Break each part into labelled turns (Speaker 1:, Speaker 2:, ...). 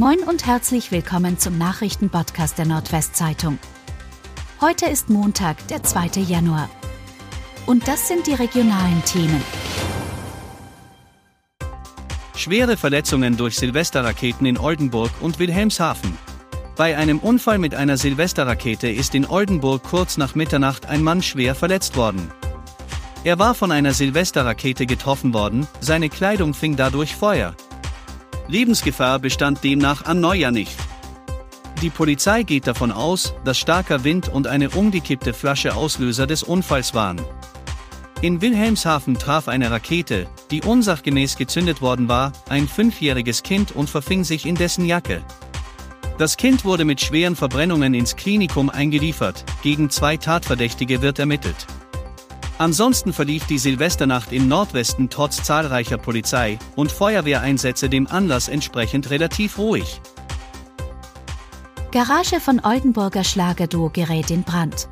Speaker 1: Moin und herzlich willkommen zum Nachrichtenpodcast der Nordwestzeitung. Heute ist Montag, der 2. Januar. Und das sind die regionalen Themen.
Speaker 2: Schwere Verletzungen durch Silvesterraketen in Oldenburg und Wilhelmshaven. Bei einem Unfall mit einer Silvesterrakete ist in Oldenburg kurz nach Mitternacht ein Mann schwer verletzt worden. Er war von einer Silvesterrakete getroffen worden, seine Kleidung fing dadurch Feuer. Lebensgefahr bestand demnach an Neujahr nicht. Die Polizei geht davon aus, dass starker Wind und eine umgekippte Flasche Auslöser des Unfalls waren. In Wilhelmshaven traf eine Rakete, die unsachgemäß gezündet worden war, ein fünfjähriges Kind und verfing sich in dessen Jacke. Das Kind wurde mit schweren Verbrennungen ins Klinikum eingeliefert, gegen zwei Tatverdächtige wird ermittelt. Ansonsten verlief die Silvesternacht im Nordwesten trotz zahlreicher Polizei- und Feuerwehreinsätze dem Anlass entsprechend relativ ruhig.
Speaker 1: Garage von Oldenburger Schlagerduo gerät in Brand.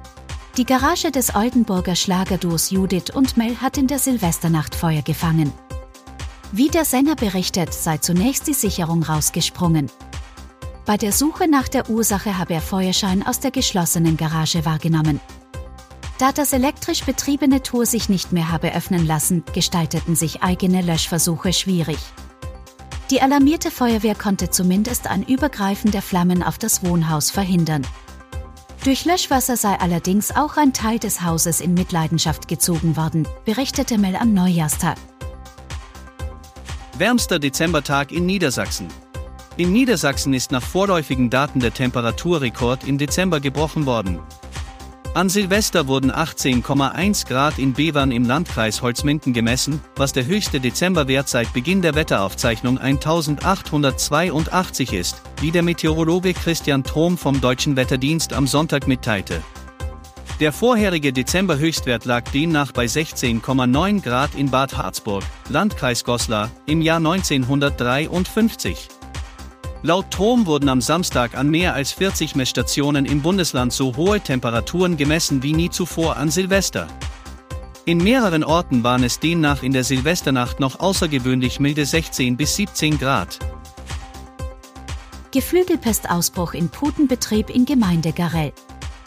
Speaker 1: Die Garage des Oldenburger Schlagerduos Judith und Mel hat in der Silvesternacht Feuer gefangen. Wie der Sänger berichtet, sei zunächst die Sicherung rausgesprungen. Bei der Suche nach der Ursache habe er Feuerschein aus der geschlossenen Garage wahrgenommen. Da das elektrisch betriebene Tor sich nicht mehr habe öffnen lassen, gestalteten sich eigene Löschversuche schwierig. Die alarmierte Feuerwehr konnte zumindest ein Übergreifen der Flammen auf das Wohnhaus verhindern. Durch Löschwasser sei allerdings auch ein Teil des Hauses in Mitleidenschaft gezogen worden, berichtete Mel am Neujahrstag.
Speaker 2: Wärmster Dezembertag in Niedersachsen. In Niedersachsen ist nach vorläufigen Daten der Temperaturrekord im Dezember gebrochen worden. An Silvester wurden 18,1 Grad in Bevern im Landkreis Holzminden gemessen, was der höchste Dezemberwert seit Beginn der Wetteraufzeichnung 1882 ist, wie der Meteorologe Christian Trom vom Deutschen Wetterdienst am Sonntag mitteilte. Der vorherige Dezember-Höchstwert lag demnach bei 16,9 Grad in Bad Harzburg, Landkreis Goslar, im Jahr 1953. Laut Trom wurden am Samstag an mehr als 40 Messstationen im Bundesland so hohe Temperaturen gemessen wie nie zuvor an Silvester. In mehreren Orten waren es demnach in der Silvesternacht noch außergewöhnlich milde 16 bis 17 Grad.
Speaker 1: Geflügelpestausbruch in Putenbetrieb in Gemeinde Garell.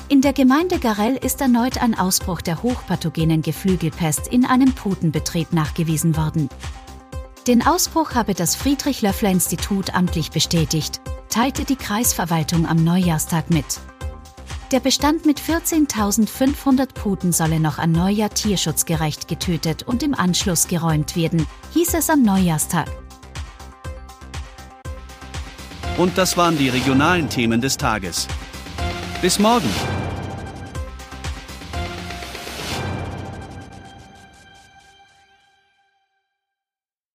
Speaker 1: In der Gemeinde Garell ist erneut ein Ausbruch der hochpathogenen Geflügelpest in einem Putenbetrieb nachgewiesen worden. Den Ausbruch habe das Friedrich-Löffler-Institut amtlich bestätigt, teilte die Kreisverwaltung am Neujahrstag mit. Der Bestand mit 14.500 Puten solle noch an Neujahr tierschutzgerecht getötet und im Anschluss geräumt werden, hieß es am Neujahrstag.
Speaker 2: Und das waren die regionalen Themen des Tages. Bis morgen!